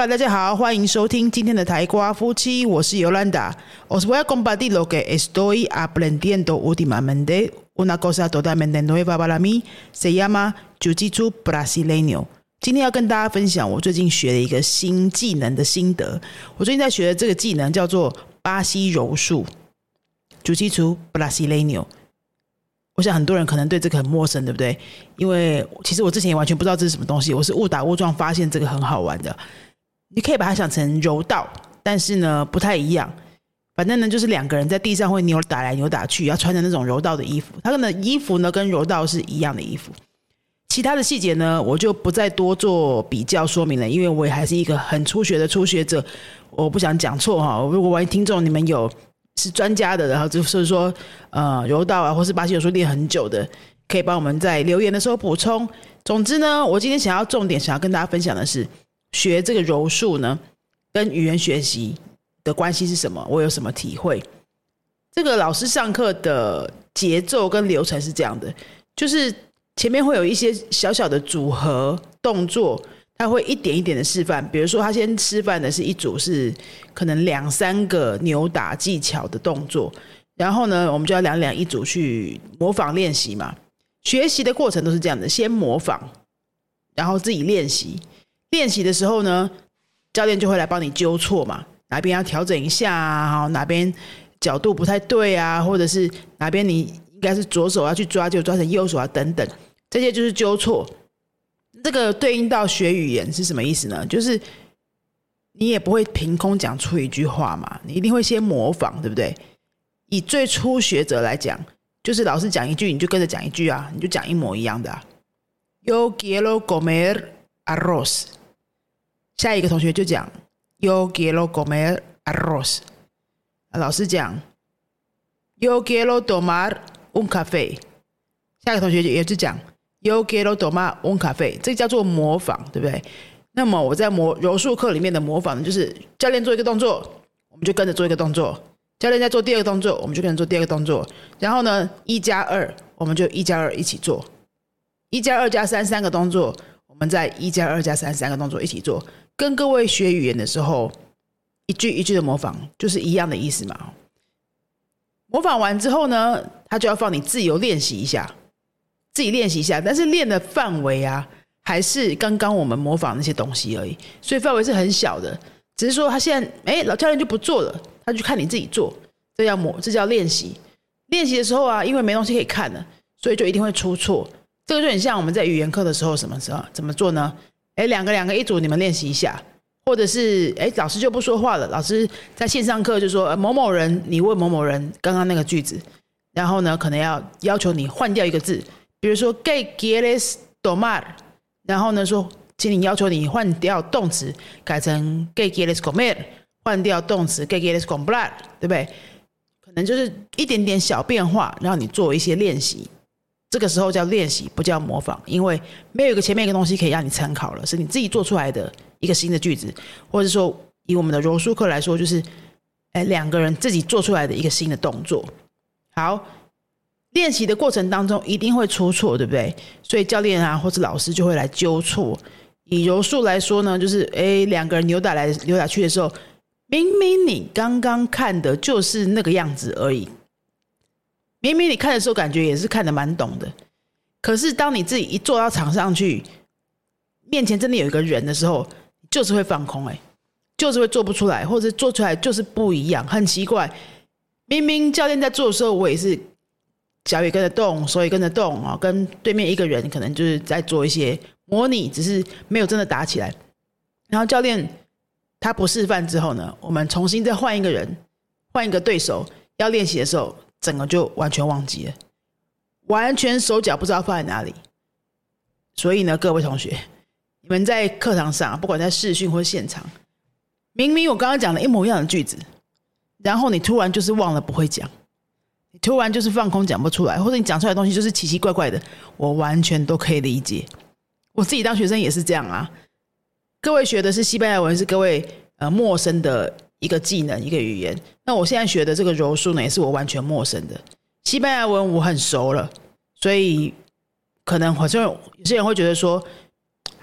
Hola，大家好，欢迎收听今天的台瓜夫妻，我是尤兰达。Os voy a compartir lo que estoy aprendiendo últimamente. Una cosa totalmente nueva para mí se llama Jiu-Jitsu brasileño。今天要跟大家分享我最近学的一个新技能的心得。我最近在学的这个技能叫做巴西柔术，Jiu-Jitsu brasileño。我想很多人可能对这个很陌生，对不对？因为其实我之前也完全不知道这是什么东西，我是误打误撞发现这个很好玩的。你可以把它想成柔道，但是呢不太一样。反正呢就是两个人在地上会扭打来扭打去，要穿的那种柔道的衣服。他的衣服呢跟柔道是一样的衣服。其他的细节呢我就不再多做比较说明了，因为我也还是一个很初学的初学者，我不想讲错哈。如果万一听众你们有。是专家的，然后就是说，呃，柔道啊，或是巴西柔术练很久的，可以帮我们在留言的时候补充。总之呢，我今天想要重点想要跟大家分享的是，学这个柔术呢，跟语言学习的关系是什么？我有什么体会？这个老师上课的节奏跟流程是这样的，就是前面会有一些小小的组合动作。他会一点一点的示范，比如说他先示范的是一组是可能两三个扭打技巧的动作，然后呢，我们就要两两一组去模仿练习嘛。学习的过程都是这样的，先模仿，然后自己练习。练习的时候呢，教练就会来帮你纠错嘛，哪边要调整一下啊，哪边角度不太对啊，或者是哪边你应该是左手要去抓，就抓成右手啊，等等，这些就是纠错。这个对应到学语言是什么意思呢？就是你也不会凭空讲出一句话嘛，你一定会先模仿，对不对？以最初学者来讲，就是老师讲一句，你就跟着讲一句啊，你就讲一模一样的。Yo quiero comer arroz。下一个同学就讲 Yo quiero comer arroz。老师讲 Yo quiero tomar un café。下一个同学也是讲。You get o do ma on 咖啡，这叫做模仿，对不对？那么我在模柔术课里面的模仿，就是教练做一个动作，我们就跟着做一个动作；教练在做第二个动作，我们就跟着做第二个动作。然后呢，一加二，我们就一加二一起做；一加二加三三个动作，我们在一加二加三三个动作一起做。跟各位学语言的时候，一句一句的模仿，就是一样的意思嘛。模仿完之后呢，他就要放你自由练习一下。自己练习一下，但是练的范围啊，还是刚刚我们模仿那些东西而已，所以范围是很小的。只是说他现在，哎，老教练就不做了，他就看你自己做，这叫模，这叫练习。练习的时候啊，因为没东西可以看了，所以就一定会出错。这个就很像我们在语言课的时候，什么时候怎么做呢？哎，两个两个一组，你们练习一下，或者是哎，老师就不说话了，老师在线上课就说某某人，你问某某人刚刚那个句子，然后呢，可能要要求你换掉一个字。比如说，“gay quieres tomar”，然后呢说，请你要求你换掉动词，改成 “gay quieres comer”，换掉动词 “gay quieres comprar”，对不对？可能就是一点点小变化，让你做一些练习。这个时候叫练习，不叫模仿，因为没有一个前面一个东西可以让你参考了，是你自己做出来的一个新的句子，或者说以我们的柔术课来说，就是哎两个人自己做出来的一个新的动作。好。练习的过程当中一定会出错，对不对？所以教练啊，或者老师就会来纠错。以柔术来说呢，就是诶，两个人扭打来扭打去的时候，明明你刚刚看的就是那个样子而已，明明你看的时候感觉也是看的蛮懂的，可是当你自己一坐到场上去，面前真的有一个人的时候，就是会放空，哎，就是会做不出来，或者做出来就是不一样，很奇怪。明明教练在做的时候，我也是。脚也跟着动，手也跟着动啊，跟对面一个人可能就是在做一些模拟，只是没有真的打起来。然后教练他不示范之后呢，我们重新再换一个人，换一个对手要练习的时候，整个就完全忘记了，完全手脚不知道放在哪里。所以呢，各位同学，你们在课堂上，不管在视讯或现场，明明我刚刚讲了一模一样的句子，然后你突然就是忘了不会讲。你突然就是放空讲不出来，或者你讲出来的东西就是奇奇怪怪的，我完全都可以理解。我自己当学生也是这样啊。各位学的是西班牙文，是各位呃陌生的一个技能、一个语言。那我现在学的这个柔术呢，也是我完全陌生的。西班牙文我很熟了，所以可能好像有些人会觉得说，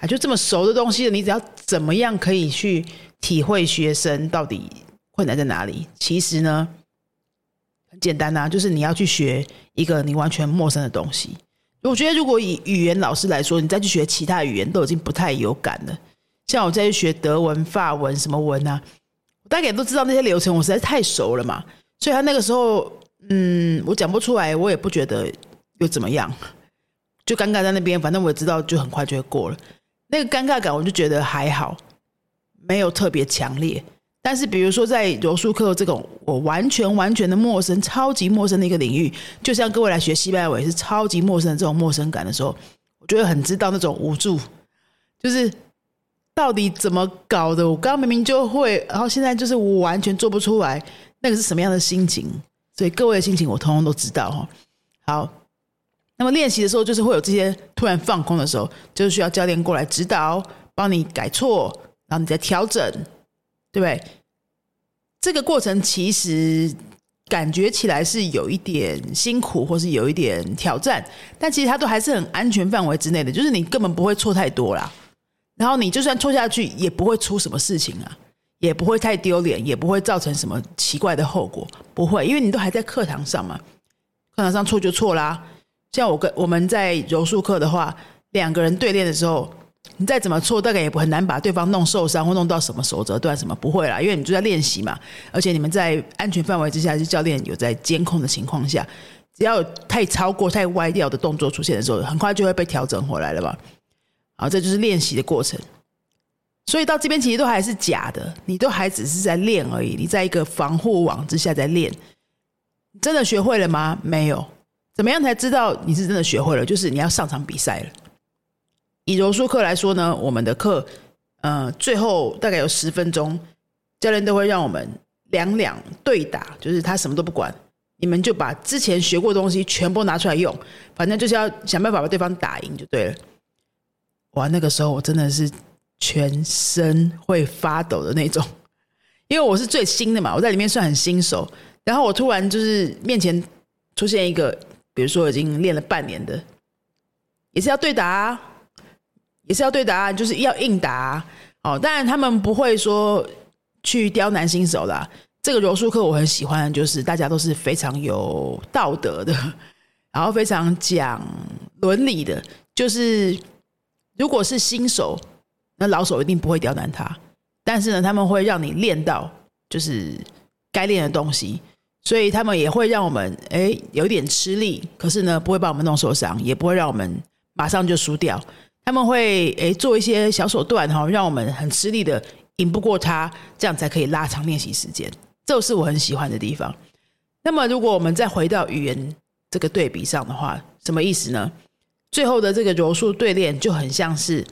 啊，就这么熟的东西，你只要怎么样可以去体会学生到底困难在哪里？其实呢，很简单呐，就是你要去学一个你完全陌生的东西。我觉得，如果以语言老师来说，你再去学其他语言都已经不太有感了。像我再去学德文、法文什么文啊，大概都知道那些流程，我实在太熟了嘛。所以他那个时候，嗯，我讲不出来，我也不觉得又怎么样，就尴尬在那边。反正我也知道，就很快就会过了。那个尴尬感，我就觉得还好，没有特别强烈。但是，比如说在柔术课这种我完全完全的陌生、超级陌生的一个领域，就像各位来学西班牙语是超级陌生的这种陌生感的时候，我觉得很知道那种无助，就是到底怎么搞的？我刚刚明明就会，然后现在就是我完全做不出来，那个是什么样的心情？所以各位的心情我通通都知道哈。好，那么练习的时候就是会有这些突然放空的时候，就是需要教练过来指导，帮你改错，然后你再调整。对不对？这个过程其实感觉起来是有一点辛苦，或是有一点挑战，但其实它都还是很安全范围之内的，就是你根本不会错太多啦。然后你就算错下去，也不会出什么事情啊，也不会太丢脸，也不会造成什么奇怪的后果，不会，因为你都还在课堂上嘛。课堂上错就错啦。像我跟我们在柔术课的话，两个人对练的时候。你再怎么错，大概也不很难把对方弄受伤或弄到什么手折断什么，不会啦，因为你就在练习嘛，而且你们在安全范围之下，是教练有在监控的情况下，只要有太超过、太歪掉的动作出现的时候，很快就会被调整回来了吧？啊，这就是练习的过程。所以到这边其实都还是假的，你都还只是在练而已，你在一个防护网之下在练，真的学会了吗？没有。怎么样才知道你是真的学会了？就是你要上场比赛了。以柔术课来说呢，我们的课，呃，最后大概有十分钟，教练都会让我们两两对打，就是他什么都不管，你们就把之前学过的东西全部拿出来用，反正就是要想办法把对方打赢就对了。哇，那个时候我真的是全身会发抖的那种，因为我是最新的嘛，我在里面算很新手，然后我突然就是面前出现一个，比如说已经练了半年的，也是要对答。也是要对答案，就是要应答哦。当然，他们不会说去刁难新手啦。这个柔术课我很喜欢，就是大家都是非常有道德的，然后非常讲伦理的。就是如果是新手，那老手一定不会刁难他。但是呢，他们会让你练到就是该练的东西，所以他们也会让我们哎有点吃力，可是呢不会把我们弄受伤，也不会让我们马上就输掉。他们会诶做一些小手段哈，让我们很吃力的赢不过他，这样才可以拉长练习时间。这是我很喜欢的地方。那么，如果我们再回到语言这个对比上的话，什么意思呢？最后的这个柔术对练就很像是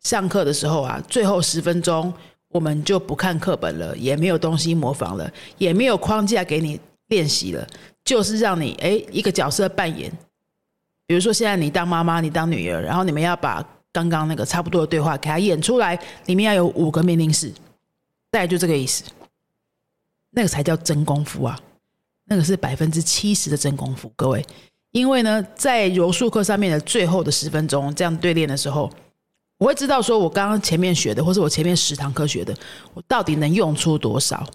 上课的时候啊，最后十分钟我们就不看课本了，也没有东西模仿了，也没有框架给你练习了，就是让你诶一个角色扮演。比如说，现在你当妈妈，你当女儿，然后你们要把刚刚那个差不多的对话给他演出来，里面要有五个命令式，大概就这个意思。那个才叫真功夫啊！那个是百分之七十的真功夫，各位。因为呢，在柔术课上面的最后的十分钟这样对练的时候，我会知道说我刚刚前面学的，或是我前面十堂课学的，我到底能用出多少？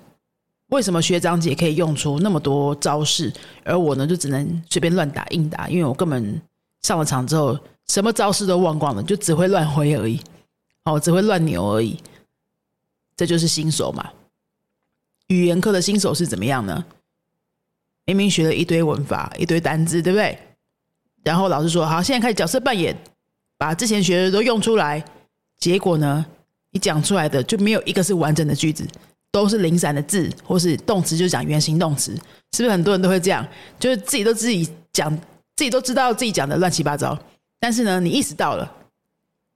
为什么学长姐可以用出那么多招式，而我呢就只能随便乱打硬打？因为我根本上了场之后，什么招式都忘光了，就只会乱挥而已，哦，只会乱扭而已。这就是新手嘛。语言课的新手是怎么样呢？明明学了一堆文法、一堆单字，对不对？然后老师说：“好，现在开始角色扮演，把之前学的都用出来。”结果呢，你讲出来的就没有一个是完整的句子。都是零散的字，或是动词就讲原形动词，是不是很多人都会这样？就是自己都自己讲，自己都知道自己讲的乱七八糟。但是呢，你意识到了，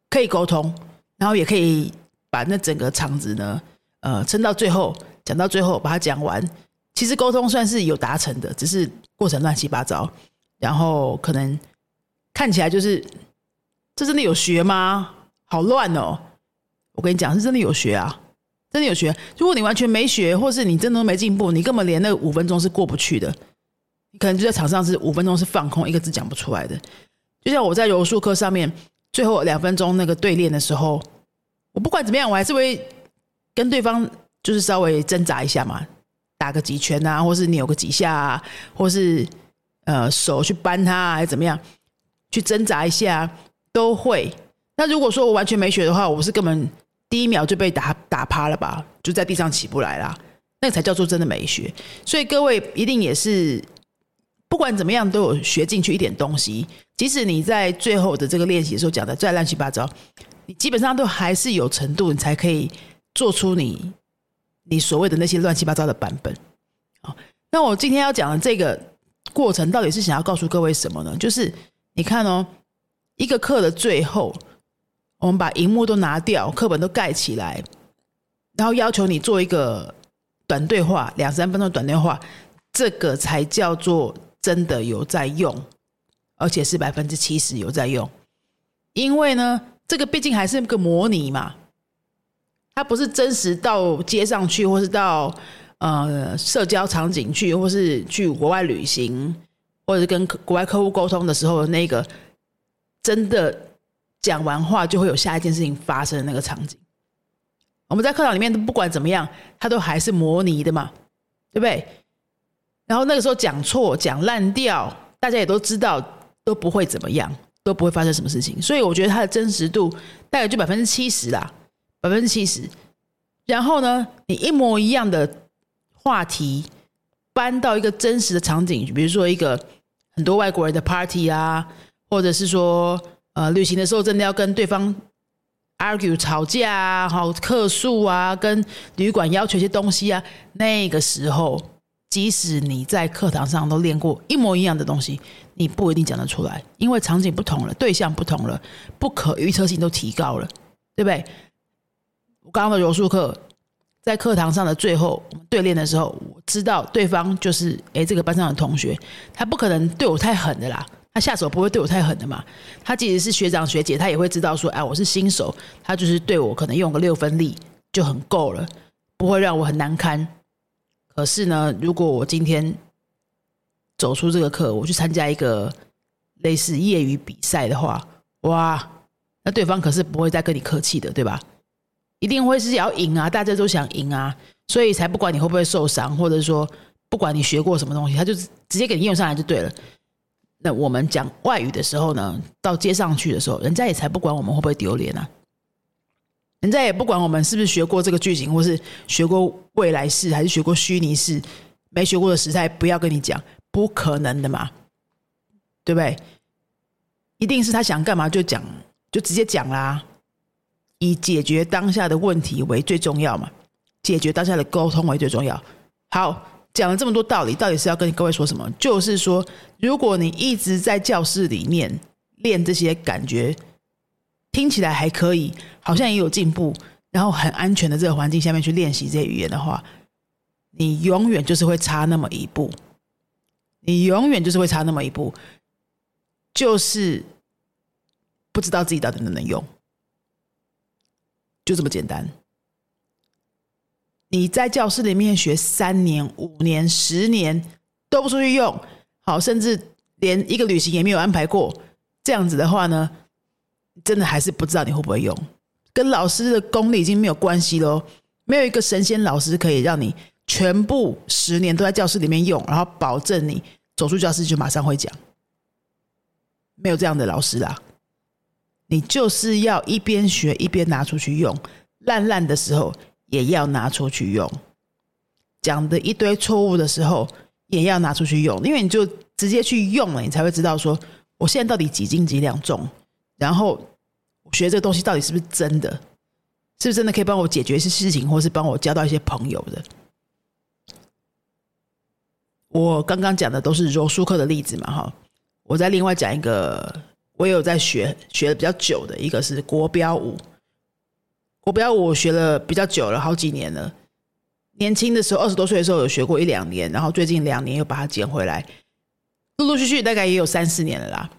可以沟通，然后也可以把那整个场子呢，呃，撑到最后，讲到最后把它讲完。其实沟通算是有达成的，只是过程乱七八糟，然后可能看起来就是这真的有学吗？好乱哦！我跟你讲，是真的有学啊。真的有学？如果你完全没学，或是你真的没进步，你根本连那五分钟是过不去的。你可能就在场上是五分钟是放空，一个字讲不出来的。就像我在柔术课上面最后两分钟那个对练的时候，我不管怎么样，我还是会跟对方就是稍微挣扎一下嘛，打个几拳啊，或是扭个几下啊，或是呃手去扳他，还是怎么样，去挣扎一下都会。那如果说我完全没学的话，我是根本第一秒就被打打趴了吧，就在地上起不来啦，那个才叫做真的没学。所以各位一定也是。不管怎么样，都有学进去一点东西。即使你在最后的这个练习的时候讲的再乱七八糟，你基本上都还是有程度，你才可以做出你你所谓的那些乱七八糟的版本。好，那我今天要讲的这个过程，到底是想要告诉各位什么呢？就是你看哦，一个课的最后，我们把荧幕都拿掉，课本都盖起来，然后要求你做一个短对话，两三分钟短对话，这个才叫做。真的有在用，而且是百分之七十有在用，因为呢，这个毕竟还是个模拟嘛，它不是真实到街上去，或是到呃社交场景去，或是去国外旅行，或者跟国外客户沟通的时候，那个真的讲完话就会有下一件事情发生的那个场景。我们在课堂里面不管怎么样，它都还是模拟的嘛，对不对？然后那个时候讲错讲烂掉，大家也都知道都不会怎么样，都不会发生什么事情。所以我觉得它的真实度大概就百分之七十啦，百分之七十。然后呢，你一模一样的话题搬到一个真实的场景，比如说一个很多外国人的 party 啊，或者是说呃旅行的时候真的要跟对方 argue 吵架啊，好客诉啊，跟旅馆要求一些东西啊，那个时候。即使你在课堂上都练过一模一样的东西，你不一定讲得出来，因为场景不同了，对象不同了，不可预测性都提高了，对不对？我刚刚的柔术课，在课堂上的最后我们对练的时候，我知道对方就是诶这个班上的同学，他不可能对我太狠的啦，他下手不会对我太狠的嘛。他即使是学长学姐，他也会知道说，哎，我是新手，他就是对我可能用个六分力就很够了，不会让我很难堪。可是呢，如果我今天走出这个课，我去参加一个类似业余比赛的话，哇，那对方可是不会再跟你客气的，对吧？一定会是要赢啊，大家都想赢啊，所以才不管你会不会受伤，或者说不管你学过什么东西，他就直接给你用上来就对了。那我们讲外语的时候呢，到街上去的时候，人家也才不管我们会不会丢脸啊。人家也不管我们是不是学过这个剧情，或是学过未来式，还是学过虚拟式，没学过的时态，不要跟你讲，不可能的嘛，对不对？一定是他想干嘛就讲，就直接讲啦，以解决当下的问题为最重要嘛，解决当下的沟通为最重要。好，讲了这么多道理，到底是要跟各位说什么？就是说，如果你一直在教室里面练这些感觉。听起来还可以，好像也有进步，然后很安全的这个环境下面去练习这些语言的话，你永远就是会差那么一步，你永远就是会差那么一步，就是不知道自己到底能不能用，就这么简单。你在教室里面学三年、五年、十年都不出去用，好，甚至连一个旅行也没有安排过，这样子的话呢？真的还是不知道你会不会用，跟老师的功力已经没有关系喽。没有一个神仙老师可以让你全部十年都在教室里面用，然后保证你走出教室就马上会讲。没有这样的老师啦，你就是要一边学一边拿出去用，烂烂的时候也要拿出去用，讲的一堆错误的时候也要拿出去用，因为你就直接去用了，你才会知道说我现在到底几斤几两重。然后学这个东西到底是不是真的？是不是真的可以帮我解决一些事情，或是帮我交到一些朋友的？我刚刚讲的都是柔术课的例子嘛，哈。我再另外讲一个，我也有在学学的比较久的，一个是国标舞。国标舞我学了比较久了，好几年了。年轻的时候，二十多岁的时候有学过一两年，然后最近两年又把它捡回来，陆陆续续大概也有三四年了啦。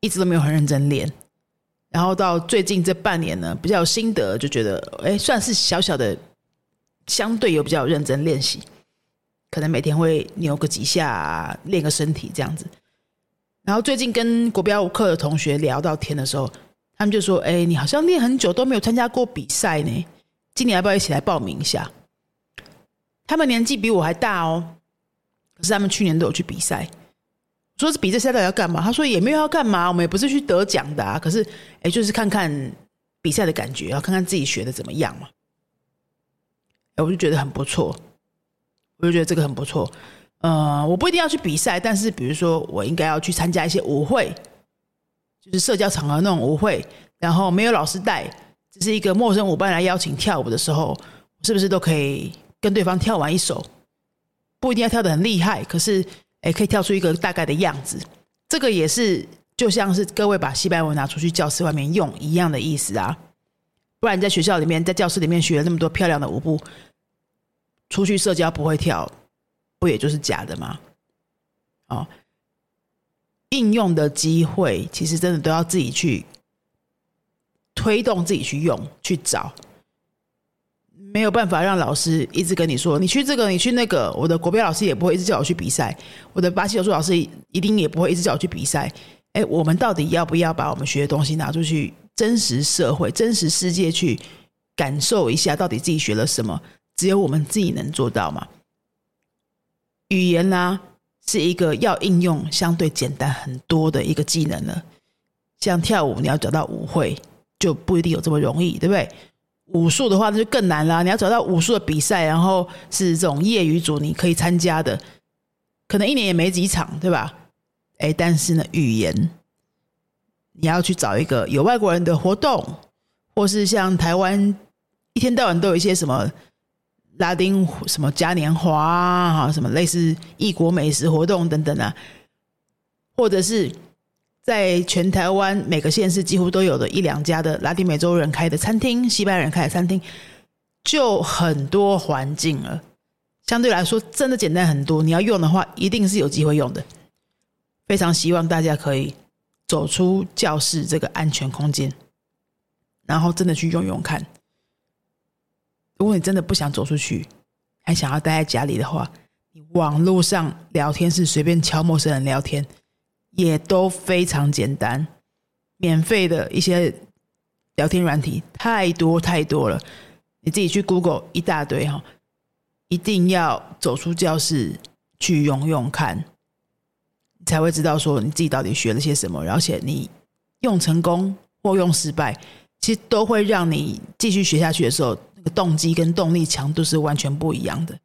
一直都没有很认真练，然后到最近这半年呢，比较有心得，就觉得哎，算是小小的，相对有比较认真练习，可能每天会扭个几下，练个身体这样子。然后最近跟国标舞课的同学聊到天的时候，他们就说：“哎，你好像练很久都没有参加过比赛呢，今年要不要一起来报名一下？”他们年纪比我还大哦，可是他们去年都有去比赛。说是比这赛到底要干嘛？他说也没有要干嘛，我们也不是去得奖的啊。可是，哎，就是看看比赛的感觉，要看看自己学的怎么样嘛。哎，我就觉得很不错，我就觉得这个很不错。呃，我不一定要去比赛，但是比如说，我应该要去参加一些舞会，就是社交场合那种舞会，然后没有老师带，只是一个陌生舞伴来邀请跳舞的时候，是不是都可以跟对方跳完一首？不一定要跳的很厉害，可是。哎，可以跳出一个大概的样子，这个也是就像是各位把西班牙文拿出去教室外面用一样的意思啊。不然在学校里面，在教室里面学了那么多漂亮的舞步，出去社交不会跳，不也就是假的吗？哦，应用的机会其实真的都要自己去推动，自己去用，去找。没有办法让老师一直跟你说，你去这个，你去那个。我的国标老师也不会一直叫我去比赛，我的巴西柔术老师一定也不会一直叫我去比赛。哎，我们到底要不要把我们学的东西拿出去，真实社会、真实世界去感受一下，到底自己学了什么？只有我们自己能做到吗？语言呢，是一个要应用相对简单很多的一个技能了。像跳舞，你要找到舞会，就不一定有这么容易，对不对？武术的话，那就更难了。你要找到武术的比赛，然后是这种业余组，你可以参加的，可能一年也没几场，对吧？哎，但是呢，语言你要去找一个有外国人的活动，或是像台湾一天到晚都有一些什么拉丁什么嘉年华啊，什么类似异国美食活动等等啊，或者是。在全台湾每个县市几乎都有的一两家的拉丁美洲人开的餐厅、西班牙人开的餐厅，就很多环境了。相对来说，真的简单很多。你要用的话，一定是有机会用的。非常希望大家可以走出教室这个安全空间，然后真的去用用看。如果你真的不想走出去，还想要待在家里的话，你网络上聊天是随便敲陌生人聊天。也都非常简单，免费的一些聊天软体太多太多了，你自己去 Google 一大堆哈，一定要走出教室去用用看，才会知道说你自己到底学了些什么，而且你用成功或用失败，其实都会让你继续学下去的时候，动机跟动力强度是完全不一样的。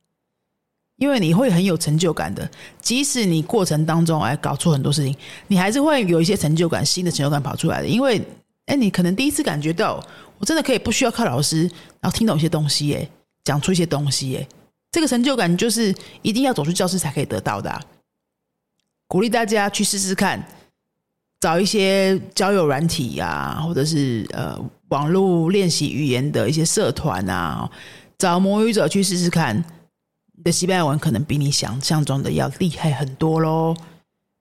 因为你会很有成就感的，即使你过程当中哎搞错很多事情，你还是会有一些成就感，新的成就感跑出来的。因为哎，你可能第一次感觉到，我真的可以不需要靠老师，然后听懂一些东西，哎，讲出一些东西，哎，这个成就感就是一定要走出教室才可以得到的。鼓励大家去试试看，找一些交友软体啊，或者是呃网络练习语言的一些社团啊，找魔语者去试试看。你的西班牙文可能比你想象中的要厉害很多喽。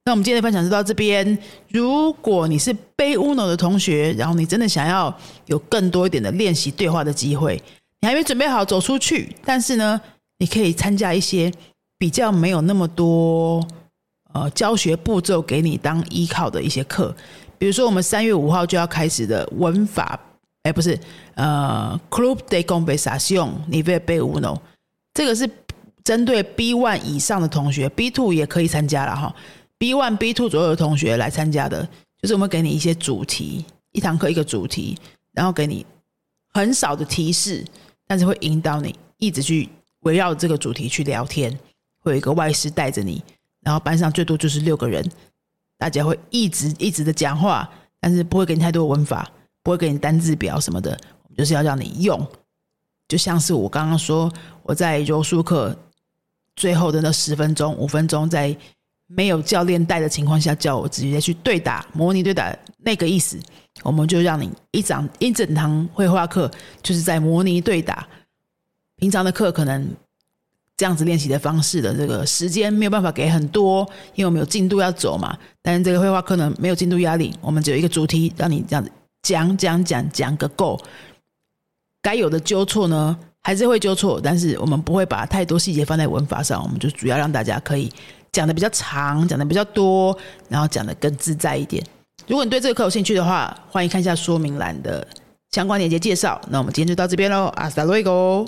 那我们今天的分享就到这边。如果你是背 Uno 的同学，然后你真的想要有更多一点的练习对话的机会，你还没准备好走出去，但是呢，你可以参加一些比较没有那么多呃教学步骤给你当依靠的一些课，比如说我们三月五号就要开始的文法，哎，不是，呃，Club de Conversación Nivel B Uno，这个是。针对 B one 以上的同学，B two 也可以参加了哈。B one、B two 左右的同学来参加的，就是我们给你一些主题，一堂课一个主题，然后给你很少的提示，但是会引导你一直去围绕这个主题去聊天。会有一个外师带着你，然后班上最多就是六个人，大家会一直一直的讲话，但是不会给你太多文法，不会给你单字表什么的，就是要让你用。就像是我刚刚说，我在柔术课。最后的那十分钟、五分钟，在没有教练带的情况下，叫我直接去对打、模拟对打，那个意思，我们就让你一整一整堂绘画课就是在模拟对打。平常的课可能这样子练习的方式的这个时间没有办法给很多，因为我们有进度要走嘛。但是这个绘画课呢，没有进度压力，我们只有一个主题，让你这样子讲讲讲讲个够。该有的纠错呢？还是会纠错，但是我们不会把太多细节放在文法上，我们就主要让大家可以讲的比较长，讲的比较多，然后讲的更自在一点。如果你对这个课有兴趣的话，欢迎看一下说明栏的相关链接介绍。那我们今天就到这边喽，阿斯达瑞 o